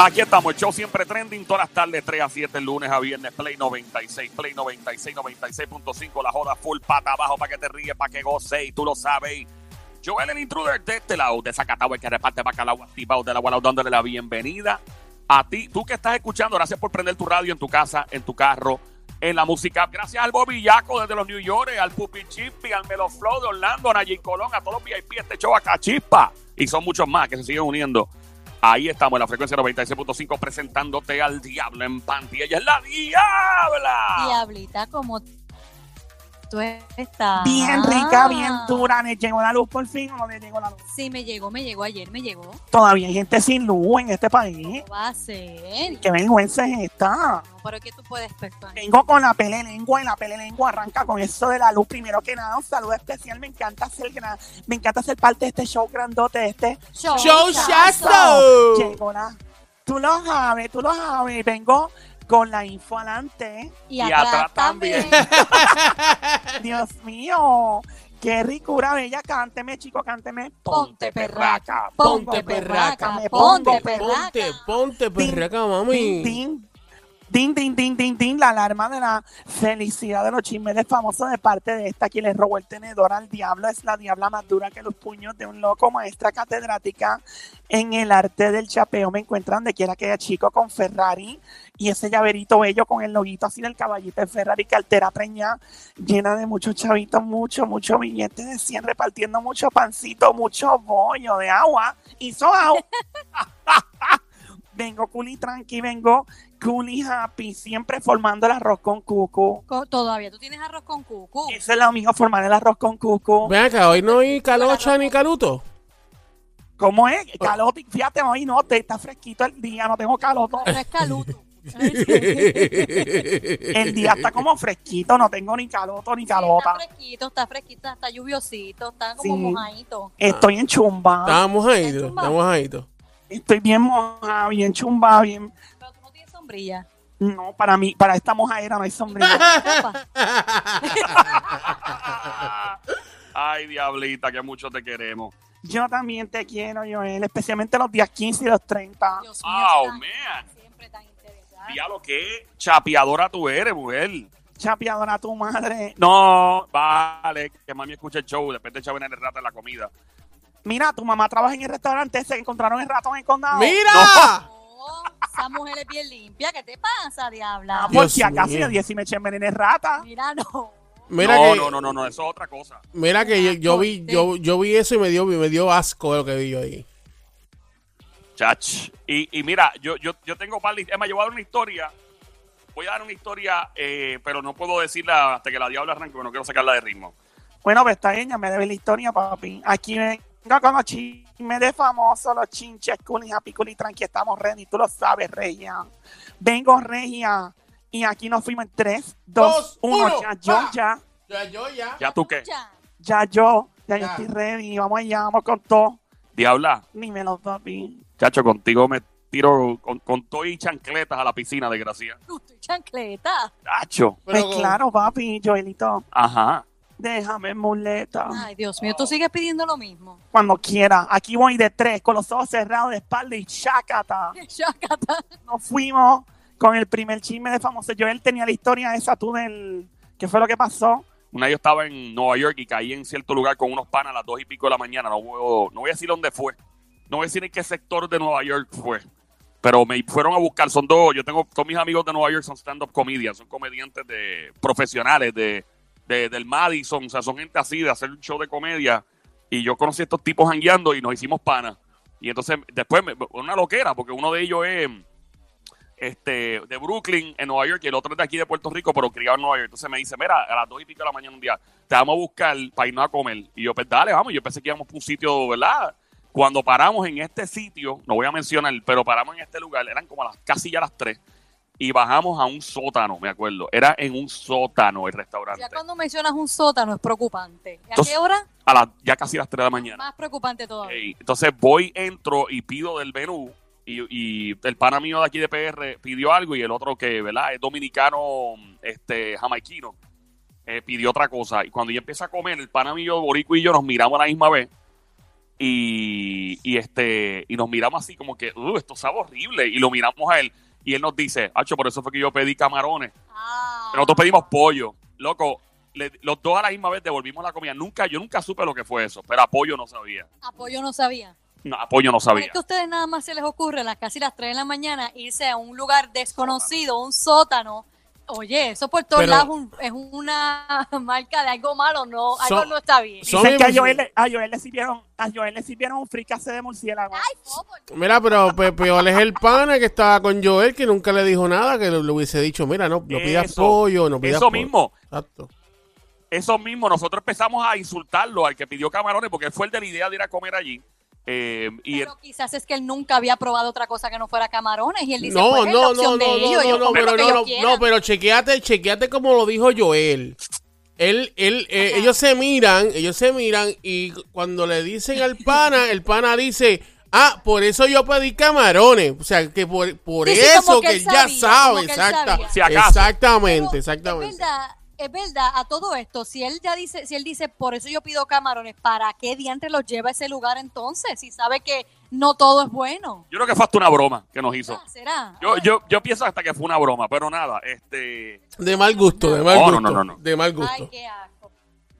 Aquí estamos, el show siempre trending, todas las tardes, 3 a 7, lunes a viernes, Play 96, Play 96, 96.5, la joda full pata abajo para que te ríes, para que goce, y tú lo sabes. Joel, el intruder de este lado, de Zacatau, el que reparte bacalao activado de la Gualau, dándole la bienvenida a ti, tú que estás escuchando, gracias por prender tu radio en tu casa, en tu carro, en la música. Gracias al Bobillaco desde los New York, al Pupi Chippy, al Melo Flow de Orlando, a Nayin Colón, a todos los VIP, este show acá, chispa. Y son muchos más que se siguen uniendo. Ahí estamos en la frecuencia 96.5 presentándote al diablo en panty. Ella es la diabla. Diablita, como tú estás. Bien rica, bien dura. ¿Le llegó la luz por fin o no le llegó la luz? Sí, me llegó, me llegó ayer, me llegó. Todavía hay gente sin luz en este país. ¿Qué va a ser? Qué vergüenza es esta. No, pero ¿qué tú puedes pensar? Vengo con la pele lengua y la pele lengua arranca con eso de la luz. Primero que nada, un saludo especial. Me encanta ser gran, me encanta ser parte de este show grandote, de este Show, Show. Llegó la. Tú lo sabes, tú lo sabes. Vengo con la info adelante. Y, Y atrás, atrás también. Dios mío. Qué ricura bella. Cánteme, chico, cánteme. Ponte perraca, Ponte ponte perraca, perraca, me ponte perraca. Ponte, ponte, perraca, mami. din, din, din, din, din, din, la alarma de la felicidad de los chismes famosos de parte de esta quien le robó el tenedor al diablo es la diabla más dura que los puños de un loco maestra catedrática en el arte del chapeo me encuentran donde quiera que haya chico con Ferrari y ese llaverito bello con el loguito así del caballito de Ferrari que altera preña llena de muchos chavitos, mucho, mucho billetes de 100 repartiendo mucho pancito, mucho bollo de agua y soao. vengo cool y tranqui, vengo cool y happy, siempre formando el arroz con cucu. Todavía tú tienes arroz con cucu. Eso es lo mío, formar el arroz con cucu. Ven acá, hoy no hay calocha ni caluto. ¿Cómo es? Calote, fíjate, hoy no, te está fresquito el día, no tengo caloto. No es caluto. El día está como fresquito, no tengo ni caloto ni Está calota. fresquito, está fresquito, está lluviosito, está como Sí. mojadito. Estoy en chumba. Estamos ahí, Está estamos ahí. Estoy bien mojada, bien chumba, bien. Pero tú no tienes sombrilla. No, para mí, para esta mojadera no hay sombrilla. Ay, diablita, que mucho te queremos. Yo también te quiero, Joel, especialmente los días 15 y los 30. Dios mío, Oh, man. siempre tan interesada. Diablo, qué chapeadora tú eres, mujer. Chapeadora a tu madre. No, vale, que mami escuche el show, después te echaban en el rato en la comida. Mira, tu mamá trabaja en el restaurante ese que encontraron el ratón en condado. ¡Mira! No, esa mujer es bien limpia. ¿Qué te pasa, diabla? Ah, por Dios si acaso mío. de 10 y me echen veneno rata. Mira, no. Mira no, que, no, no, no, no, eso es otra cosa. mira que yo, yo vi, yo, yo vi eso y me dio, me dio asco de lo que vi yo ahí. Chach. Y, y mira, yo, yo, yo tengo par de- Es más, yo voy a dar una historia. Voy a dar una historia, eh, pero no puedo decirla hasta que la diabla arranque, porque no quiero sacarla de ritmo. Bueno, pues está ella, me debe la historia, papi. Aquí vengo con los chismes de famosos, los chinches, cool y tranqui. Estamos ready, tú lo sabes, Regia. Vengo, Regia. Y aquí nos fuimos en 3, 2, Dos, 1. uno, Ya yo, ya, Ya, yo ya. ¿Ya tú qué? Ya. ya yo. Ya, yo estoy ready. Vamos allá, vamos con todo. Diabla, Dímelo, papi. chacho, contigo me tiro con, con todo y chancletas a la piscina, desgracia. Estoy chancleta. Chacho. Pues Pero- claro, papi, Joelito. Ajá. Déjame muleta. Ay, Dios mío, tú sigues pidiendo lo mismo. Cuando quiera. Aquí voy de tres, con los ojos cerrados de espalda y chácata. Chacata. Nos fuimos con el primer chisme de famoso. Joel tenía la historia esa tú del... ¿Qué fue lo que pasó? Una vez yo estaba en Nueva York y caí en cierto lugar con unos panas a las dos y pico de la mañana. No, puedo- no voy a decir dónde fue. No voy a decir en qué sector de Nueva York fue. Pero me fueron a buscar. Son dos. Yo tengo. Todos mis amigos de Nueva York son stand-up comedians. Son comediantes de profesionales de, de- del Madison. O sea, son gente así de hacer un show de comedia. Y yo conocí a estos tipos jangueando y nos hicimos panas. Y entonces, después, me- una loquera, porque uno de ellos es este, de Brooklyn, en Nueva York, y el otro es de aquí de Puerto Rico, pero criado en Nueva York. Entonces me dice, mira, a las dos y pico de la mañana un día, te vamos a buscar para irnos a comer. Y yo, pues dale, vamos. Yo pensé que íbamos por un sitio, ¿verdad? Cuando paramos en este sitio, no voy a mencionar, pero paramos en este lugar, eran como a las, casi ya las tres, y bajamos a un sótano, me acuerdo. Era en un sótano el restaurante. Ya cuando mencionas un sótano es preocupante. ¿A Entonces- qué hora? A las, ya casi las tres de la mañana. Más preocupante todavía. Ey, entonces voy, entro y pido del menú. Y, y el pana mío de aquí de PR pidió algo y el otro que, ¿verdad? Es dominicano, este, jamaiquino, eh, pidió otra cosa. Y cuando yo empiezo a comer, el pana mío, Borico y yo nos miramos a la misma vez. y, y este y nos miramos así como que, uh, esto sabe horrible. Y lo miramos a él y él nos dice, Hacho, por eso fue que yo pedí camarones. Ah. Nosotros pedimos pollo. Loco, le- los dos a la misma vez devolvimos la comida. Nunca, yo nunca supe lo que fue eso, pero apoyo no sabía. Apoyo no sabía. No, apoyo no sabía. es que a ustedes nada más se les ocurre a las casi las 3 de la mañana irse a un lugar desconocido, un sótano. Oye, eso por todos Pero- lados un- es una marca de algo malo, no, algo no está bien. Dicen que a Joel, le- a Joel le sirvieron, a Joel le sirvieron un fricase de murciélago. Ay, Mira, pero pe- peor es el pana que estaba con Joel, que nunca le dijo nada, que le, le hubiese dicho, mira, no, no pidas Eso, pollo, no pidas Eso pollo. mismo, Exacto. eso mismo. Nosotros empezamos a insultarlo al que pidió camarones porque él fue el de la idea de ir a comer allí. Eh, y pero quizás es que él nunca había probado otra cosa que no fuera camarones y él dice, No, pues, es la no, no, opción no, de no, ellos, no, ellos no, pero no, ellos no, no, pero chequeate, chequeate como lo dijo Joel. Él, él, eh, ellos se miran, ellos se miran y cuando le dicen al pana, el pana dice, ah, por eso yo pedí camarones. O sea, que por, por Sí, sí, eso que, que él ya sabía, sabe, exacta. Si exactamente, Pero exactamente. Es verdad, es verdad, a todo esto, si él ya dice, si él dice, por eso yo pido camarones, ¿para qué diantre los lleva a ese lugar entonces? Si sabe que no todo es bueno. yo creo que fue hasta una broma que nos hizo. Ah, ¿Será? Yo, yo, yo pienso hasta que fue una broma, pero nada, este, De mal gusto, de mal No, no, gusto. no, no, no. De mal Ay, gusto. qué asco.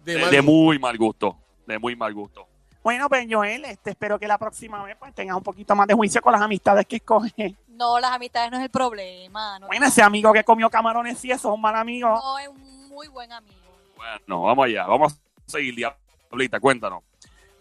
De de, mal de muy mal gusto, de muy mal gusto. Bueno, pues Joel, este, espero que la próxima vez pues tengas un poquito más de juicio con las amistades que escoges. No, las amistades no es el problema. No, Bueno, ese amigo que comió camarones sí, eso es un mal amigo. no es un muy buen amigo. Bueno, vamos allá, vamos a seguir, Diablita, cuéntanos.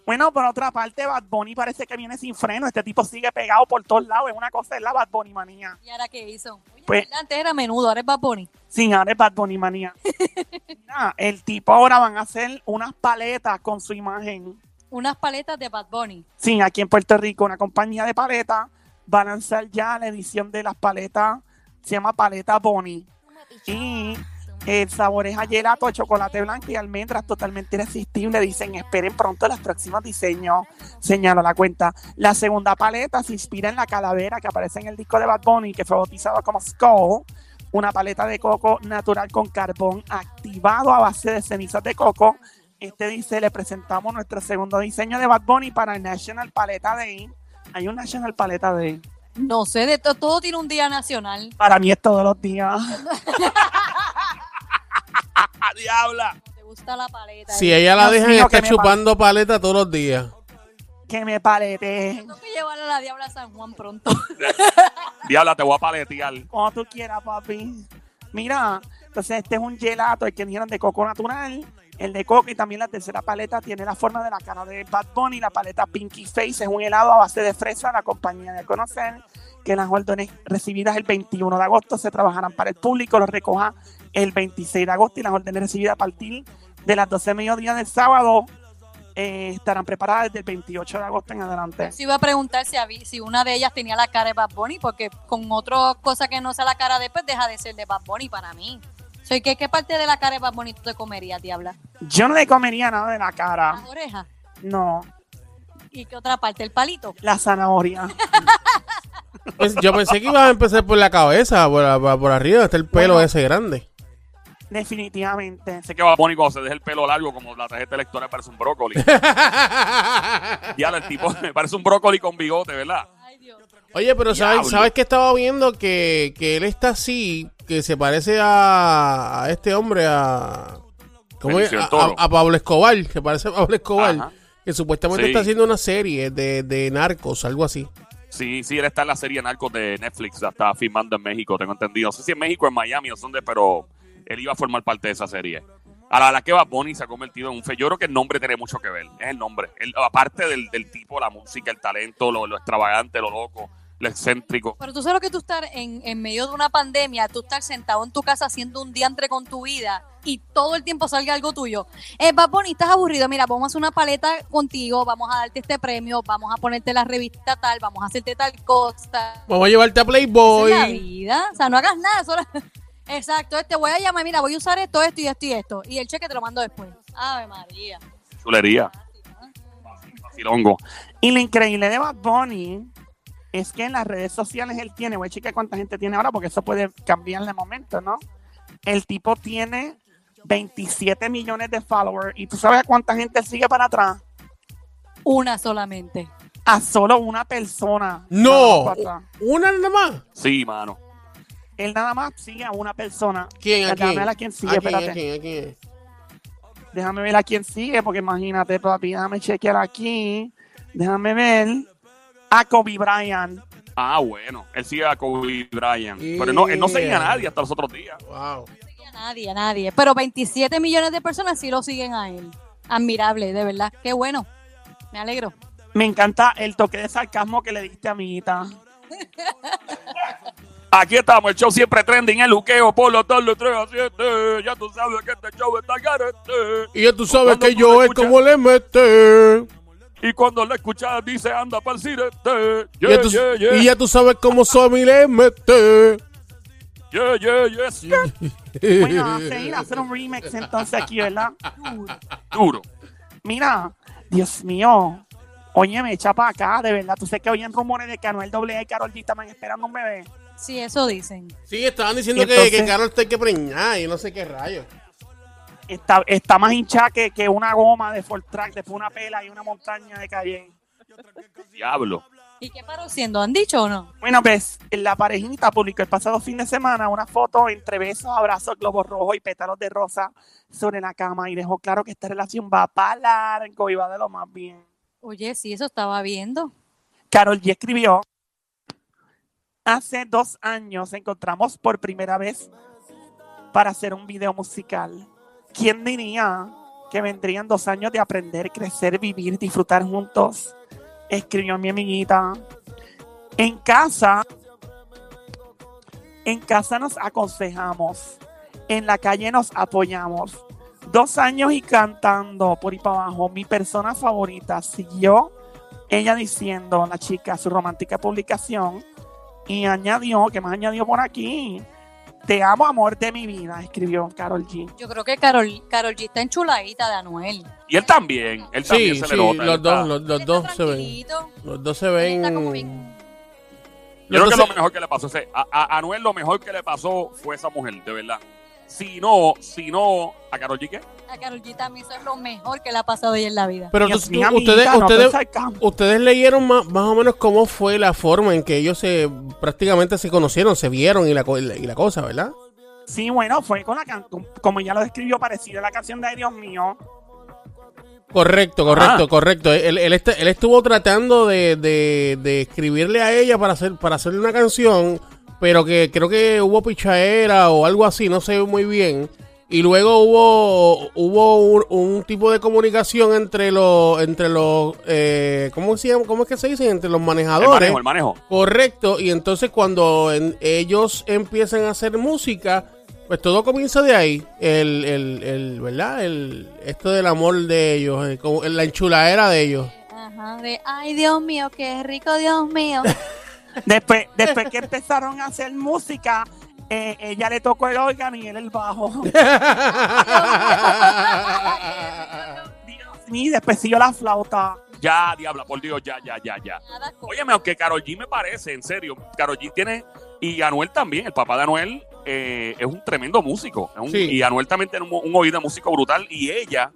Bueno, por otra parte, Bad Bunny parece que viene sin freno. Este tipo sigue pegado por todos lados. Es una cosa, es la Bad Bunny manía. ¿Y ahora qué hizo? Oye, Pues-. Antes era menudo, ahora es Bad Bunny. Sin ahora es Bad Bunny manía. Mira, el tipo ahora van a hacer unas paletas con su imagen. Unas paletas de Bad Bunny. Sí, aquí en Puerto Rico, una compañía de paletas va a lanzar ya la edición de las paletas. Se llama Paleta Bunny. Y el sabor es a gelato, chocolate blanco y almendras totalmente irresistible. Dicen, esperen pronto los próximos diseños. Señalo la cuenta. La segunda paleta se inspira en la calavera que aparece en el disco de Bad Bunny, que fue bautizado como Skull. Una paleta de coco natural con carbón activado a base de cenizas de coco. Este dice, le presentamos nuestro segundo diseño de Bad Bunny para el National Paleta Day. Hay un National Paleta Day. No sé, de to- todo tiene un día nacional. Para mí es todos los días. ¡Ah, diabla! ¿Te gusta la paleta? Si ella la mío, que me chupando paleta todos los días. Que me palete. Tengo que llevar a la diabla a San Juan pronto. Diabla, te voy a paletear. Como tú quieras, papi. Mira, entonces este es un gelato, el que dijeron de coco natural, el de coco y también la tercera paleta tiene la forma de la cara de Bad Bunny. La paleta Pinky Face es un helado a base de fresa. La compañía de conocer que las órdenes recibidas el 21 de agosto se trabajarán para el público, los recoja el 26 de agosto y las órdenes recibidas a partir de las 12 de mediodía del sábado eh, estarán preparadas desde el 28 de agosto en adelante. Si iba a preguntar si, una de ellas tenía la cara de Bad Bunny, porque con otra cosa que no sea la cara de, pues deja de ser de Bad Bunny para mí. Soy ¿qué, ¿Qué parte de la cara de Bad Bunny tú te comerías, diabla? Yo no le comería nada de la cara. Las orejas. No, ¿Y qué otra parte? ¿El palito? la zanahoria. Pues, yo pensé que ibas a empezar por la cabeza, por, por, por arriba, está el pelo Bueno. ese grande. Definitivamente. Sé que va a poner cuando se deje el pelo largo, como la tarjeta electoral parece un brócoli. Diabla, el tipo me parece un brócoli con bigote, ¿verdad? Ay, Dios. Oye, pero ¿sabes. ¿sabes que estaba viendo? Que, que él está así, que se parece a, a este hombre, a... ¿Cómo es? A, Toro. a- a Pablo Escobar, se parece a Pablo Escobar. Ajá. Que supuestamente Sí. está haciendo una serie de, de narcos, algo así. Sí, sí, él está en la serie Narcos de Netflix, está filmando en México, tengo entendido. No sé si en México en Miami o dónde, pero él iba a formar parte de esa serie. A la, que Bad Bunny se ha convertido en un fe. Yo creo que el nombre tiene mucho que ver. Es el nombre. El- aparte del, del tipo, la música, el talento, lo, lo extravagante, lo loco, lo excéntrico. Pero tú sabes lo que tú estar en, en medio de una pandemia, tú estar sentado en tu casa haciendo un diantre con tu vida y todo el tiempo salga algo tuyo. Eh, Bad Bunny, estás aburrido, mira, vamos a hacer una paleta contigo, vamos a darte este premio, vamos a ponerte la revista tal, vamos a hacerte tal cosa. Vamos a llevarte a Esa es la Playboy. vida. O sea, no hagas nada. Solo... Exacto, te voy a llamar, mira, voy a usar esto, esto y esto y esto. Y el cheque te lo mando después. Ave María. Chulería. Facilongo. Y lo increíble de Bad Bunny es que en las redes sociales él tiene, voy a checar cuánta gente tiene ahora porque eso puede cambiar de momento, ¿no? El tipo tiene 27 millones de followers y tú sabes a cuánta gente él sigue para atrás. Una solamente. A solo una persona. No, una nada más. Sí, mano. Él nada más sigue a una persona. ¿Quién? ¿A Déjame quién? ver a quién sigue, ¿A quién? ¿A espérate. quién? ¿A quién? Déjame ver a quién sigue, porque imagínate, papi, déjame chequear aquí. Déjame ver. A Kobe Bryant. Ah, bueno. Él sigue a Kobe Bryant. Pero no, él no seguía a nadie hasta los otros días. Wow. A nadie, a nadie. Pero 27 millones de personas sí lo siguen a él. Admirable, de verdad. Qué bueno. Me alegro. Me encanta el toque de sarcasmo que le diste, amiguita. Aquí estamos, el show siempre trending, el luqueo por los tardes 3 a 7. Ya tú sabes que este show está garete. Y ya tú sabes Cuando que tú yo es escuchas- como le mete. Y cuando la escuchas dice anda para el Yeah, ya tú- yeah, yeah. Y ya tú sabes cómo Somi le mete. Yeah, yeah, yes. Bueno, a seguir a hacer un remix entonces aquí, ¿verdad? Duro. Mira, Dios mío. Oye, me echa para acá, de verdad. Tú sé que oyen rumores de que Anuel AA y Karol G estaban esperando un bebé. Sí, eso dicen. Sí, estaban diciendo que, entonces- que Carol está que preñar y no sé qué rayos. Está, está más hinchada que, que una goma de Ford Track, después una pela y una montaña de Cayenne. Diablo. ¿Y qué paró siendo? ¿Han dicho o no? Bueno, pues la parejita publicó el pasado fin de semana una foto entre besos, abrazos, globos rojos y pétalos de rosa sobre la cama y dejó claro que esta relación va para largo y va de lo más bien. Oye, sí, eso estaba viendo. Carol G escribió, hace dos años encontramos por primera vez para hacer un video musical. ¿Quién diría que vendrían dos años de aprender, crecer, vivir, disfrutar juntos? Escribió mi amiguita. En casa, en casa nos aconsejamos, en la calle nos apoyamos. Dos años y cantando por y para abajo. Mi persona favorita siguió ella diciendo, la chica, su romántica publicación, y añadió, que más añadió por aquí? Te amo, amor de mi vida, escribió Carol G. Yo creo que Carol, Carol G está enchuladita de Anuel. Y él también. Él también Sí, se sí, le nota. los dos, los, dos se ven. Los dos se ven. está como bien- Yo creo que lo mejor que le pasó. a- a Anuel lo mejor que le pasó fue esa mujer, de verdad. Si no, si no, ¿a Karol G qué? A Carol G también eso es lo mejor que le ha pasado ella en la vida. Pero tú- ustedes, no ustedes, ustedes leyeron más, más o menos cómo fue la forma en que ellos se prácticamente se conocieron, se vieron y la, co- y la cosa, ¿verdad? Sí, bueno, fue con la canción, como ya lo describió, parecido a la canción de Ay, Dios mío. Correcto, correcto, Ah. correcto. Él, él, este- él estuvo tratando de, de- de escribirle a ella para hacer para hacerle una canción, pero que creo que hubo pichaera o algo así, no sé muy bien. Y luego hubo hubo un, un tipo de comunicación entre los entre los eh, ¿cómo se llama? ¿Cómo es que se dice? Entre los El manejadores. manejo, el manejo. Correcto, y entonces cuando en- ellos empiezan a hacer música, pues todo comienza de ahí, el, el, el ¿verdad? El, esto del amor de ellos, eh, como la enchuladera de ellos. Ajá, de ay Dios mío, qué rico Dios mío. Después, después que empezaron a hacer música, eh, ella le tocó el órgano y él el bajo. Dios mío, y después siguió la flauta. Ya, diabla, por Dios, ya, ya, ya, ya. Óyeme, aunque Karol G me parece, en serio, Karol G tiene, y Anuel también, el papá de Anuel eh, es un tremendo músico. es un- Sí. Y Anuel también tiene un, un oído de músico brutal, y ella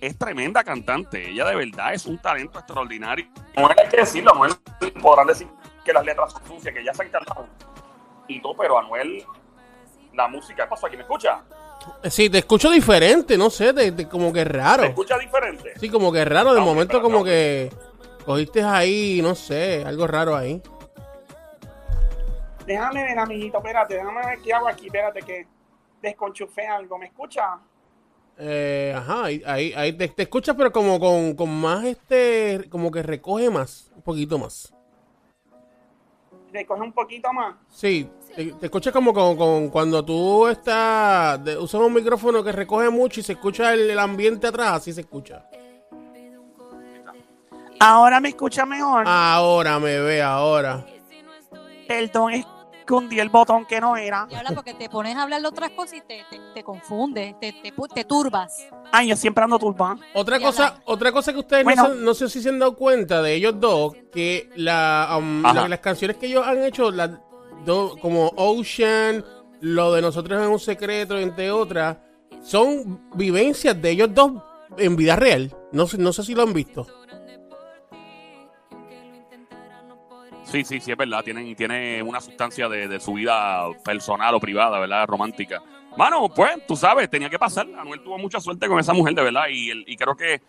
es tremenda cantante. Ella de verdad es un talento extraordinario. Anuel hay que decirlo, Anuel podrán decir que las letras son sucias, que ya se han cantado y todo, pero Anuel, la música, ¿qué pasó aquí? ¿Me escucha? Sí, te escucho diferente, no sé, te- te- como que ¿Me raro. escucha diferente? Sí, como que raro, de No, momento como no. que cogiste ahí, no sé, algo raro ahí. Déjame ver, amiguito, espérate, déjame ver qué hago aquí, espérate que desconchufé algo. ¿Me escucha? Eh, ajá, ahí, ahí, ahí te, te escuchas, pero como con, con más este, como que recoge más, un poquito más. Recoge un poquito más. Sí, te, te escuchas como con, con- cuando tú estás, de- usas un micrófono que recoge mucho y se escucha el, el ambiente atrás, así se escucha. Ahora me escucha mejor. Ahora me ve, ahora. Perdón, escondí el botón que no era. Y habla porque te pones a hablar de otras cosas y te, te, te confundes, te, te, pu- te turbas. Ay, yo siempre ando turba. Otra Y cosa, otra cosa que ustedes Bueno. no, se, no sé si se han dado cuenta de ellos dos, que la, um, la- las canciones que ellos han hecho, las do- como Ocean, lo de nosotros en un secreto, entre otras, son vivencias de ellos dos en vida real. No sé, no sé si lo han visto. Sí, sí, sí, es verdad. Tienen, tiene una sustancia de, de su vida personal o privada, ¿verdad? Romántica. Mano, pues, tú sabes, tenía que pasar. Anuel tuvo mucha suerte con esa mujer, de verdad. Y, el- y creo que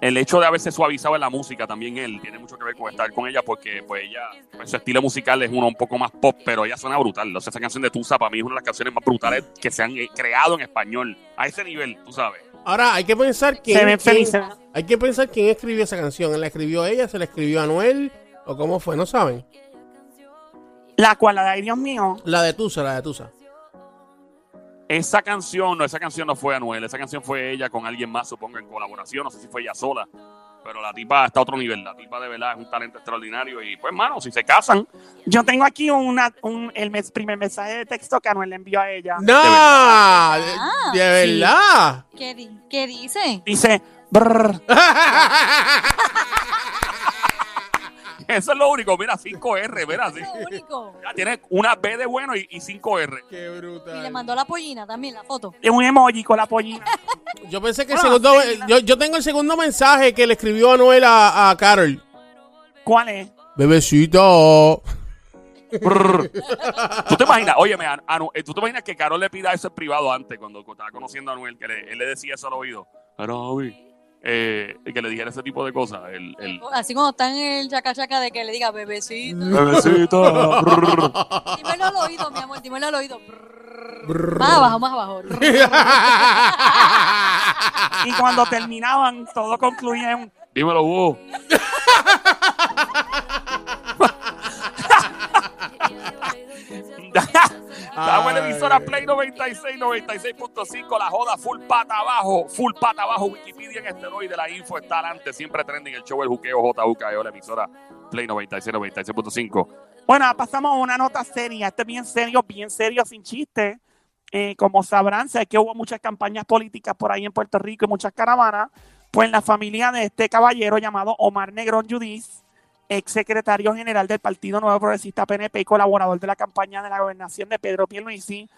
el hecho de haberse suavizado en la música también él tiene mucho que ver con estar con ella, porque pues ella, pues, su estilo musical es uno un poco más pop, pero ella suena brutal. O sea, esa canción de Tusa para mí es una de las canciones más brutales que se han eh, creado en español. A ese nivel, tú sabes. Ahora, hay que pensar quién, Se ven quién- hay que pensar quién escribió esa canción. ¿La escribió ella? ¿Se la escribió a Anuel? ¿O cómo fue? ¿No saben? La cual, la de ay Dios mío. La de Tusa, la de Tusa. Esa canción, no, esa canción no fue Anuel, esa canción fue ella con alguien más, supongo, en colaboración, no sé si fue ella sola, pero la tipa está a otro nivel, la tipa de verdad es un talento extraordinario y pues, mano, si se casan, Yo tengo aquí una, un, el mes- primer mensaje de texto que Anuel le envió a ella. ¡No! Ah, ¿De, sí. verdad? ¿Qué, di- qué dice? Dice, brr, eso es lo único, mira, 5R, mira, sí. Es lo único. Ya tiene una B de bueno y, y 5R. ¡Qué brutal! Y le mandó la pollina también, la foto. es un emoji con la pollina. Yo pensé que el segundo... sí. Yo, yo tengo el segundo mensaje que le escribió Anuel a, a Carol. ¿Cuál es? Bebecito. Brr. ¿Tú te imaginas? Óyeme, Anu- eh, ¿tú te imaginas que Carol le pida eso en privado antes, cuando estaba conociendo a Anuel, que le- él le decía eso al oído? Pero, eh, que le dijera ese tipo de cosas. El, el Así cuando está en el chaca chaca de que le diga bebecito. bebecito. Dímelo al oído, mi amor, dímelo al oído. Más abajo, más abajo. Y cuando terminaban, todo concluía en Dímelo vos. Estamos en emisora Play 96, 96.5, la joda full pata abajo, full pata abajo, Wikipedia en esteroide, la info está adelante, siempre trending el show El Juqueo JUKEO, la emisora Play 96, 96.5. Bueno, pasamos a una nota seria. Este es bien serio, bien serio, sin chiste. Eh, como sabrán, sé que hubo muchas campañas políticas por ahí en Puerto Rico y muchas caravanas. Pues la familia de este caballero llamado Omar Negrón Judiz, ex secretario general del Partido Nuevo Progresista PNP y colaborador de la campaña de la gobernación de Pedro Pierluisi,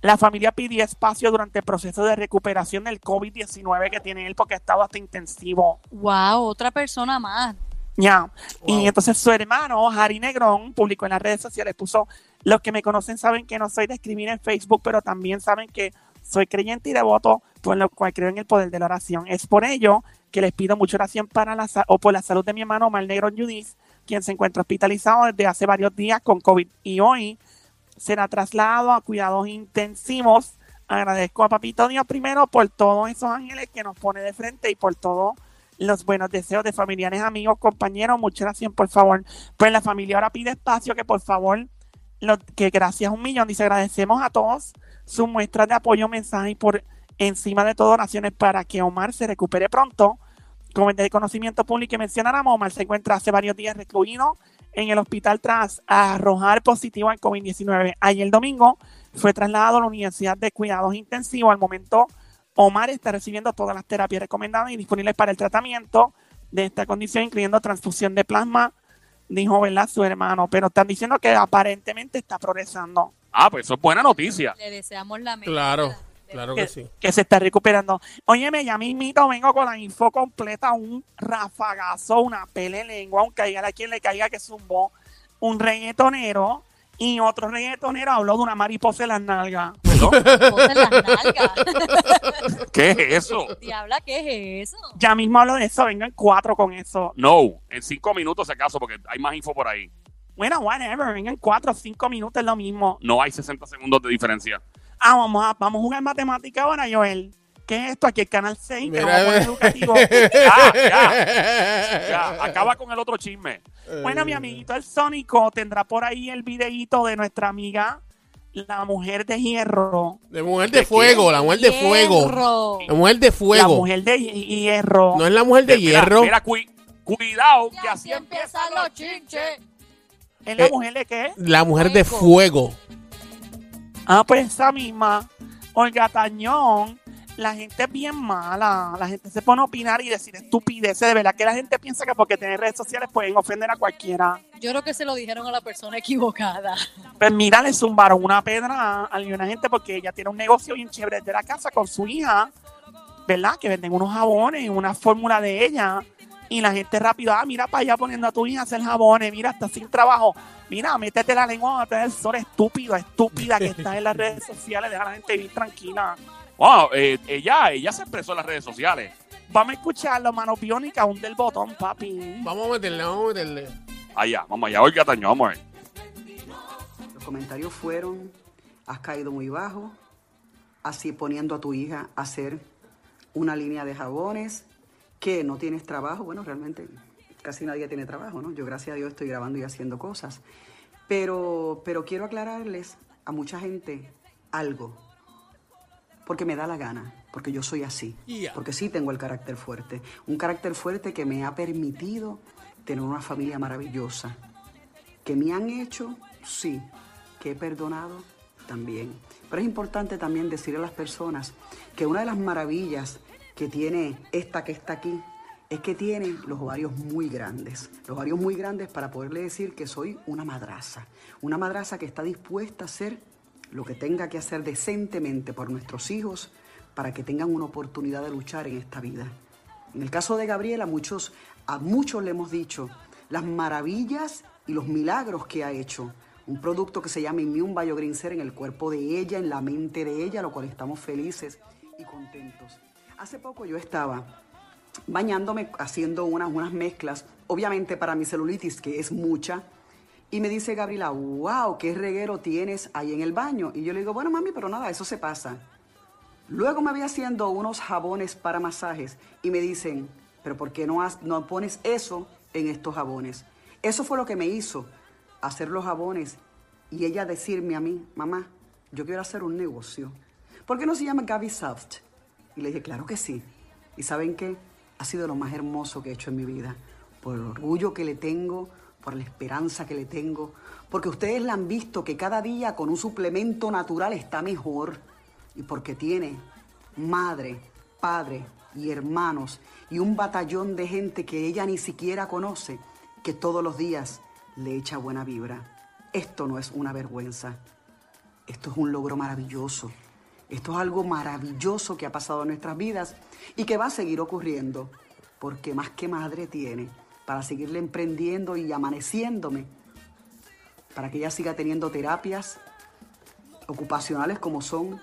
la familia pidió espacio durante el proceso de recuperación del COVID-19 que tiene él porque ha estado hasta intensivo. Wow, otra persona más. Ya. Y Wow. entonces su hermano, Harry Negrón, publicó en las redes sociales, puso, los que me conocen saben que no soy de escribir en Facebook, pero también saben que soy creyente y devoto, por lo cual creo en el poder de la oración. Es por ello que les pido mucha oración para la, o por la salud de mi hermano Omar Negrón Judith, quien se encuentra hospitalizado desde hace varios días con COVID. Y hoy será trasladado a cuidados intensivos. Agradezco a Papito Dios primero por todos esos ángeles que nos pone de frente y por todo los buenos deseos de familiares, amigos, compañeros. Muchas gracias, por favor. Pues la familia ahora pide espacio, que por favor, lo- que gracias un millón. Dice, agradecemos a todos sus muestras de apoyo, mensaje y por encima de todo oraciones para que Omar se recupere pronto. Como el de conocimiento público que mencionáramos, Omar se encuentra hace varios días recluido en el hospital tras arrojar positivo al COVID-19. Ayer domingo fue trasladado a la Universidad de Cuidados Intensivos. Al momento, Omar está recibiendo todas las terapias recomendadas y disponibles para el tratamiento de esta condición, incluyendo transfusión de plasma, dijo ¿verdad? su hermano. Pero están diciendo que aparentemente está progresando, Ah, pues eso es buena noticia. Le deseamos la mejor. Claro, claro que sí. que se está recuperando. Óyeme, ya mismito vengo con la info completa, un rafagazo, una pele lengua, un caiga a quien le caiga que zumbó, un reggaetonero y otro reggaetonero habló de una mariposa en las nalgas. ¿Perdón? Cosa en las nalgas. ¿Qué es eso? Diabla, ¿qué es eso? Ya mismo hablo de eso, vengo en cuatro con eso. No, en cinco minutos si acaso, porque hay más info por ahí. Bueno, whatever, vengo en cuatro o cinco minutos, es lo mismo. No hay 60 segundos de diferencia. Ah, vamos a, vamos a jugar matemática ahora, Joel. ¿Qué es esto? Aquí el canal 6, que vamos a poner educativo. Ya, ya, ya. Acaba con el otro chisme. Bueno, mi amiguito el Sónico tendrá por ahí el videíto de nuestra amiga, la mujer de hierro. De mujer de ¿De fuego, la mujer de fuego. Hierro. La mujer de La fuego. mujer de hi- hierro. No es la mujer de Mira, hierro. Mira, cuidado, que así empiezan los chinches. ¿Es la Eh, mujer de qué? La mujer de Fuego. Ah, pues esa misma. Olga Tañón. La gente es bien mala. La gente se pone a opinar y decir estupideces. De verdad que la gente piensa que porque tiene redes sociales pueden ofender a cualquiera. Yo creo que se lo dijeron a la persona equivocada. Pues mira, le zumbaron una pedra a alguna gente porque ella tiene un negocio bien chévere de la casa con su hija, ¿verdad? Que venden unos jabones y una fórmula de ella. Y la gente rápido, ah, mira para allá poniendo a tu hija a hacer jabones, mira, está sin trabajo. Mira, métete la lengua a el sol estúpido, estúpida que está en las redes sociales, deja a la gente vivir tranquila. Wow, eh, ella, ella se expresó en las redes sociales. Vamos a escucharlo, mano biónica, un del botón, papi. Vamos a meterle, vamos a meterle. Allá, vamos allá, Olga Taño, vamos a ver. Los comentarios fueron, has caído muy bajo, así poniendo a tu hija a hacer una línea de jabones, que no tienes trabajo. Bueno, realmente casi nadie tiene trabajo, ¿no? Yo gracias a Dios estoy grabando y haciendo cosas. Pero, pero quiero aclararles a mucha gente algo, porque me da la gana, porque yo soy así, porque sí tengo el carácter fuerte, un carácter fuerte que me ha permitido tener una familia maravillosa, que me han hecho, sí, que he perdonado también. Pero es importante también decirle a las personas que una de las maravillas que tiene esta que está aquí es que tiene los ovarios muy grandes. Los ovarios muy grandes para poderle decir que soy una madraza. Una madraza que está dispuesta a hacer lo que tenga que hacer decentemente por nuestros hijos para que tengan una oportunidad de luchar en esta vida. En el caso de Gabriela, muchos, a muchos le hemos dicho las maravillas y los milagros que ha hecho. Un producto que se llama Immune Biogrincer en el cuerpo de ella, en la mente de ella, lo cual estamos felices y contentos. Hace poco yo estaba bañándome, haciendo unas, unas mezclas, obviamente para mi celulitis, que es mucha, y me dice Gabriela, wow, qué reguero tienes ahí en el baño. Y yo le digo, bueno, mami, pero nada, eso se pasa. Luego me voy haciendo unos jabones para masajes y me dicen, pero ¿por qué no, no pones eso en estos jabones? Eso fue lo que me hizo hacer los jabones y ella decirme a mí, mamá, yo quiero hacer un negocio. ¿Por qué no se llama Gaby Soft? Y le dije, claro que sí. ¿Y saben qué? Ha sido lo más hermoso que he hecho en mi vida. Por el orgullo que le tengo, por la esperanza que le tengo. Porque ustedes la han visto que cada día con un suplemento natural está mejor. Y porque tiene madre, padre y hermanos y un batallón de gente que ella ni siquiera conoce, que todos los días le echa buena vibra. Esto no es una vergüenza. Esto es un logro maravilloso. Esto es algo maravilloso que ha pasado en nuestras vidas y que va a seguir ocurriendo, porque más que madre tiene para seguirle emprendiendo y amaneciéndome, para que ella siga teniendo terapias ocupacionales como son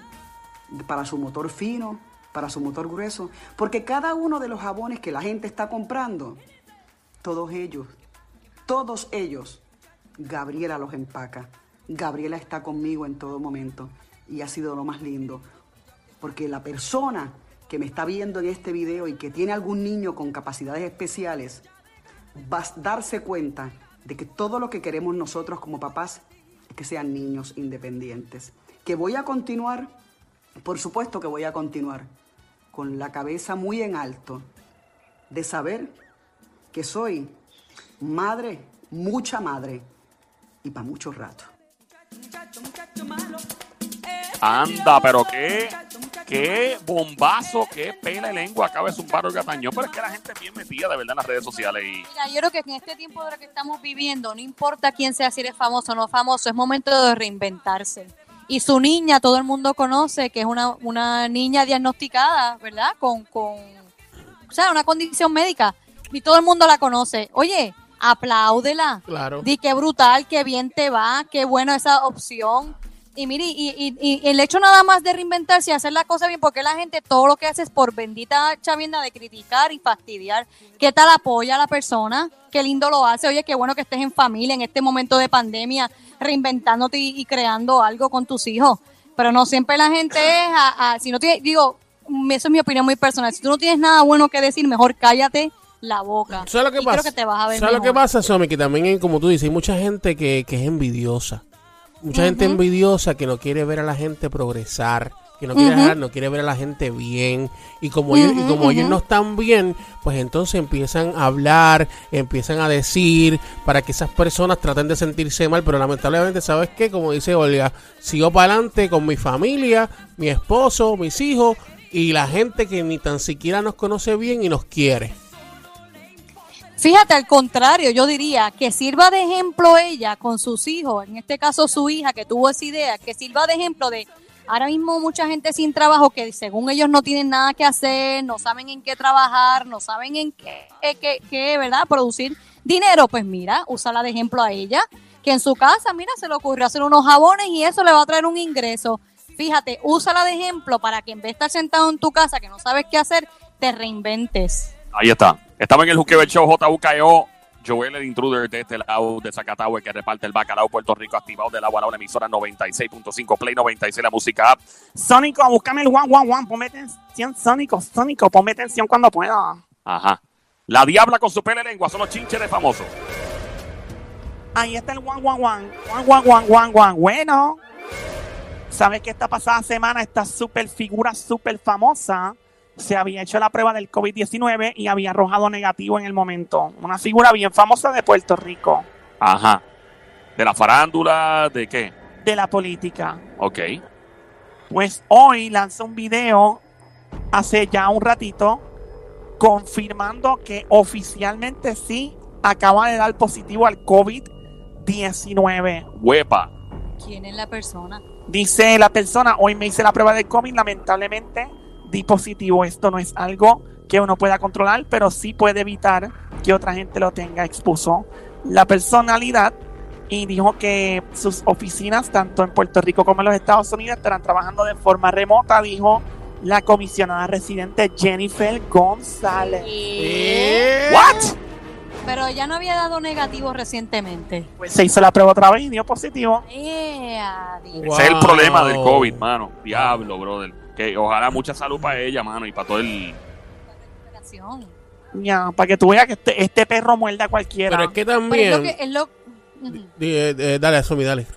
para su motor fino, para su motor grueso, porque cada uno de los jabones que la gente está comprando, todos ellos, todos ellos, Gabriela los empaca. Gabriela está conmigo en todo momento y ha sido lo más lindo, porque la persona que me está viendo en este video y que tiene algún niño con capacidades especiales, va a darse cuenta de que todo lo que queremos nosotros como papás es que sean niños independientes. Que voy a continuar, por supuesto que voy a continuar, con la cabeza muy en alto, de saber que soy madre, mucha madre, y para mucho rato. Anda, pero qué, qué bombazo, qué pela de lengua acaba de zumbar Olga Tañón. Pero es que la gente es bien metida de verdad en las redes sociales y Mira, yo creo que en este tiempo de lo que estamos viviendo, no importa quién sea, si eres famoso o no famoso, es momento de reinventarse. Y su niña, todo el mundo conoce que es una, una niña diagnosticada, ¿verdad? Con, con, o sea, una condición médica. Y todo el mundo la conoce. Oye, apláudela. Claro. Di qué brutal, qué bien te va, qué bueno esa opción. Y mire, y, y- y el hecho nada más de reinventarse y hacer la cosa bien, porque la gente todo lo que hace es por bendita chavienda de criticar y fastidiar. ¿Qué tal apoya a la persona? Qué lindo lo hace. Oye, qué bueno que estés en familia en este momento de pandemia, reinventándote y, y creando algo con tus hijos. Pero no siempre la gente es, a- a- si no tiene, digo, eso es mi opinión muy personal. Si tú no tienes nada bueno que decir, mejor cállate la boca. ¿Sabes lo que Y pasa? creo que te vas a ver ¿Sabes lo que pasa, Somi? Que también, como tú dices, hay mucha gente que, que es envidiosa. Mucha gente envidiosa que no quiere ver a la gente progresar, que no quiere, no quiere ver a la gente bien. Y como, ellos, y como ellos no están bien, pues entonces empiezan a hablar, empiezan a decir para que esas personas traten de sentirse mal. Pero lamentablemente, ¿sabes qué? Como dice Olga, sigo para adelante con mi familia, mi esposo, mis hijos y la gente que ni tan siquiera nos conoce bien y nos quiere. Fíjate, al contrario, yo diría que sirva de ejemplo ella con sus hijos, en este caso su hija que tuvo esa idea, que sirva de ejemplo de, ahora mismo mucha gente sin trabajo que según ellos no tienen nada que hacer, no saben en qué trabajar, no saben en qué, qué, ¿verdad? Producir dinero, pues mira, úsala de ejemplo a ella, que en su casa, mira, se le ocurrió hacer unos jabones y eso le va a traer un ingreso. Fíjate, úsala de ejemplo para que en vez de estar sentado en tu casa que no sabes qué hacer, te reinventes. Ahí está. Estaba en el Juquebel Show JUKEO. Joel el intruder de este lado de Zacatau, el que reparte el bacalao Puerto Rico, activado de la la emisora 96.5, Play 96, la música app. Sónico, búscame el one, one, one. Ponme atención, Sónico, Sónico, ponme atención cuando pueda. Ajá. La diabla con su pele lengua son los chinches de famosos. Ahí está el one, one, one. One, one, one, one, one. Bueno. ¿Sabes que esta pasada semana esta super figura super famosa se había hecho la prueba del COVID-19 y había arrojado negativo en el momento? Una figura bien famosa de Puerto Rico. Ajá. ¿De la farándula? ¿De qué? De la política. Ok. Pues hoy lanza un video hace ya un ratito confirmando que oficialmente sí acaba de dar positivo al COVID-19. Huepa. ¿Quién es la persona? Dice la persona, hoy me hice la prueba del COVID, lamentablemente di positivo. Esto no es algo que uno pueda controlar, pero sí puede evitar que otra gente lo tenga. Expuso la personalidad y dijo que sus oficinas, tanto en Puerto Rico como en los Estados Unidos, estarán trabajando de forma remota, dijo la comisionada residente Jennifer González. ¿Qué? ¿What? Pero ella no había dado negativo recientemente. Pues se hizo la prueba otra vez y dio positivo. Eh. Ese es el problema del. COVID, mano. Diablo, brother. Que ojalá mucha salud para ella, mano, y para todo el... Ya, para que tú veas que este, este perro muerde a cualquiera. Pero es que Pero es lo también. que, es lo- eh, eh, dale, Somi, dale.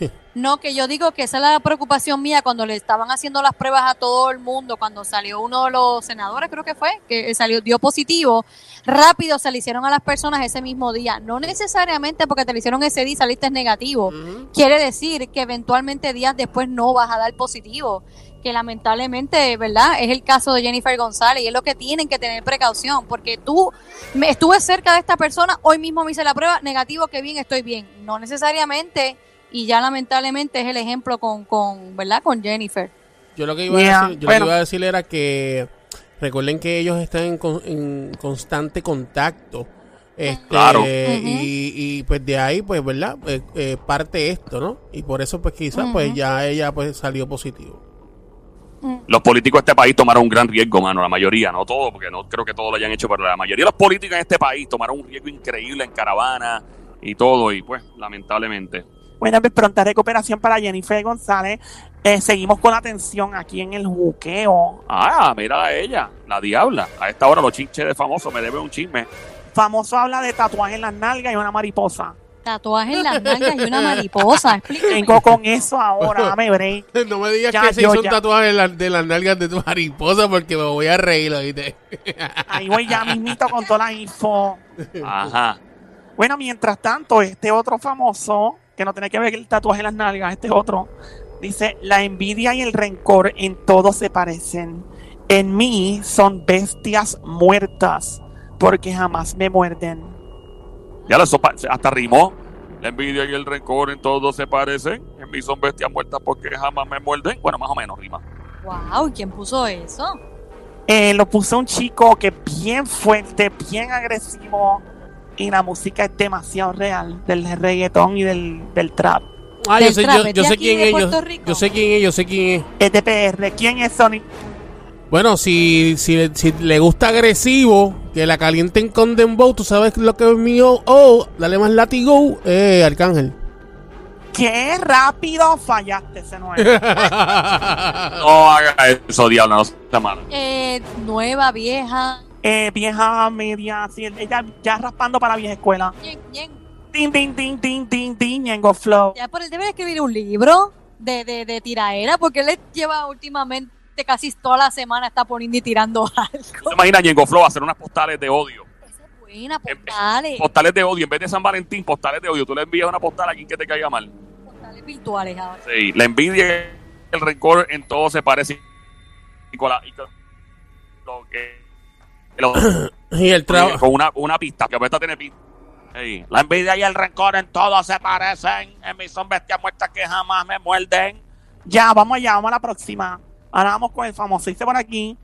No, que yo digo que esa es la preocupación mía cuando le estaban haciendo las pruebas a todo el mundo, cuando salió uno de los senadores, creo que fue, que salió, dio positivo, rápido se le hicieron a las personas ese mismo día. No necesariamente porque te lo hicieron ese día y saliste negativo. Quiere decir que eventualmente días después no vas a dar positivo. Que lamentablemente, ¿verdad? Es el caso de Jennifer González y es lo que tienen que tener precaución, porque tú me estuve cerca de esta persona, hoy mismo me hice la prueba, negativo, que bien, estoy bien. No necesariamente, y ya lamentablemente es el ejemplo con, con ¿verdad? Con Jennifer. Yo lo que iba, Yeah, a decir, yo lo bueno. que iba a decir era que recuerden que ellos están en, con- en constante contacto. Este, Claro. y, y, pues de ahí, pues, ¿verdad? Eh, eh, parte esto, ¿no? Y por eso, pues quizás, pues ya ella pues salió positivo. Los políticos de este país tomaron un gran riesgo, mano. La mayoría, no todos, porque no creo que todos lo hayan hecho, pero la mayoría de los políticos en este país tomaron un riesgo increíble en caravana y todo, y pues, lamentablemente. Bueno, pues pronta recuperación para Jennifer González. Eh, seguimos con la atención aquí en el juqueo. Ah, mira a ella, la diabla. A esta hora los chinches de famosos me deben un chisme. Famoso habla de tatuaje en las nalgas y una mariposa. Tatuaje en las nalgas y una mariposa. Explícame. Vengo con eso ahora, dame break. No me digas Ya, que se yo hizo un tatuaje la- de las nalgas de tu mariposa porque me voy a reír, ¿oíste? Ahí voy ya mismito con toda la info. Ajá. Bueno, mientras tanto, este otro famoso, que no tiene que ver el tatuaje en las nalgas, este otro, dice, la envidia y el rencor en todo se parecen. En mí son bestias muertas, porque jamás me muerden. Ya lo sopa- hasta rimó. La envidia y el rencor en todos se parecen. En mí son bestias muertas porque jamás me muerden. Bueno, más o menos rima. Wow, ¿quién puso eso? Eh, lo puso un chico que es bien fuerte, bien agresivo, y la música es demasiado real, del reggaetón y del, del trap. Ah, Del yo sé, trap, yo, ¿es yo de sé quién es. Yo sé quién es, yo sé quién es. Es de PR. ¿Quién es Sonic? Bueno, si, si, si le gusta agresivo, que la calienten con Dembow, tú sabes lo que es mío. Oh, dale más latigo, eh, Arcángel. ¡Qué rápido fallaste ese no es! No haga eso, diablo, no sea malo. Eh, nueva, vieja. Eh, vieja media, así, ella ya raspando para la vieja escuela. ¿Quién, quién? Ding, ding, ding, ding, ding, ding, Ñengo Flow. Ya por él debe escribir un libro de, de, de tiraera, porque él lleva últimamente casi toda la semana está poniendo y tirando algo. ¿Te imaginas Ñengo Flow hacer unas postales de odio? Esa es buena, Em, postales, Postales de odio, en vez de San Valentín, postales de odio. Tú le envías una postal a quien que te caiga mal. postales virtuales ahora. Sí, la envidia y el rencor en todo se parece. Y con la- y con lo que. lo- y el trabajo. con una, una pista, que esta tiene pista. Sí, La envidia y el rencor en todo se parecen. En mí son bestias muertas que jamás me muerden. Ya, vamos allá, vamos a la próxima. Ahora vamos con el famoso. Dice por aquí,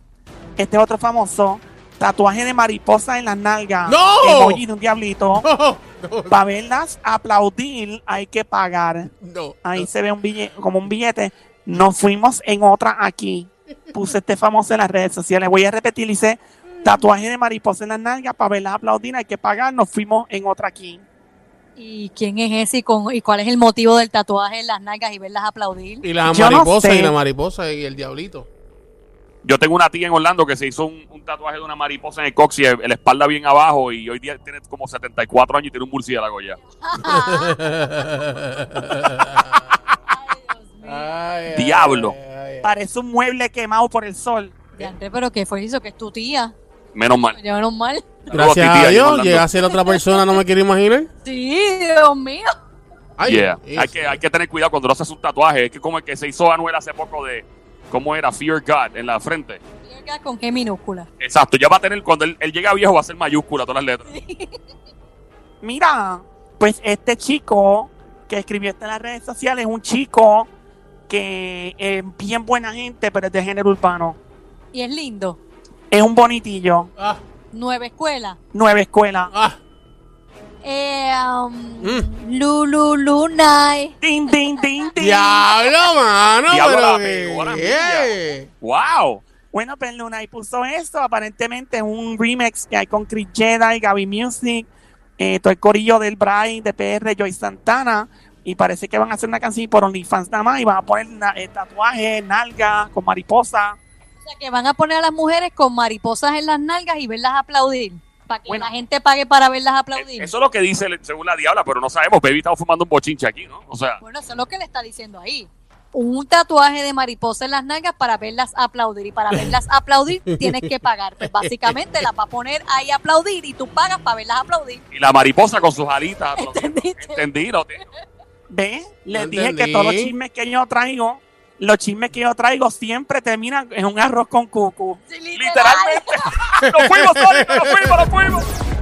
este otro famoso, tatuaje de mariposa en las nalgas. ¡No! Emoji de un diablito. No, no, Para verlas aplaudir hay que pagar. no. Ahí se ve un billete, como un billete. Nos fuimos en otra aquí. Puse este famoso en las redes sociales. Voy a repetir, dice, tatuaje de mariposa en las nalgas, para verlas aplaudir hay que pagar. Nos fuimos en otra aquí. ¿Y quién es ese y, con- y cuál es el motivo del tatuaje en las nalgas y verlas aplaudir? Y la Yo no mariposa sé. y la mariposa y el diablito. Yo tengo una tía en Orlando que se hizo un, un tatuaje de una mariposa en el cox y el- la espalda bien abajo y hoy día tiene como 74 años y tiene un murciélago ya. Ay, Dios mío. Ay, ay, Diablo. ay, ay. Parece un mueble quemado por el sol. Diantre, pero ¿qué fue eso? Que es tu tía. Menos mal. Ya menos mal. Gracias a Dios, llega a ser otra persona, no me quiero imaginar. Sí, Dios mío. Ay, Yeah. eso. Hay, que, hay que tener cuidado cuando no haces un tatuaje. Es que como el que se hizo Anuel hace poco de, ¿cómo era? Fear God en la frente. Con G minúscula. Exacto, ya va a tener, cuando él, él llega viejo va a ser mayúscula todas las letras. Mira, pues este chico que escribió esto en las redes sociales es un chico que es bien buena gente, pero es de género urbano. Y es lindo. Es un bonitillo. Ah, Nueva escuela. Nueva escuela. ah. Eh, um, Mm. Lulu Lunay. Ding, ding, ding, ding. Diablo, mano. Diablo, pero la. ¡Wow! Bueno, pues Luna y puso esto. Aparentemente es un remix que hay con Chris Jedi, Gaby Music, eh, todo el corillo del Brian, de PR, Joy Santana. Y parece que van a hacer una canción por OnlyFans nada más. Y van a poner na- eh, tatuajes, nalga, con mariposa. O sea, que van a poner a las mujeres con mariposas en las nalgas y verlas aplaudir. Para que Bueno. la gente pague para verlas aplaudir. Eso es lo que dice según la diabla, pero no sabemos. Baby estamos fumando un bochinche aquí, ¿no? O sea, Bueno, eso es lo que le está diciendo ahí. Un tatuaje de mariposa en las nalgas para verlas aplaudir. Y para verlas aplaudir tienes que pagar. Pues básicamente las va a poner ahí a aplaudir y tú pagas para verlas aplaudir. y la mariposa con sus alitas. ¿Entendiste? Entendí. ¿Ves? Les No dije entendí. que todos los chismes que yo traigo, los chismes que yo traigo siempre terminan en un arroz con cucu. Sí, Literalmente. ¡Nos fuimos, Sónico! ¡Nos fuimos, nos fuimos!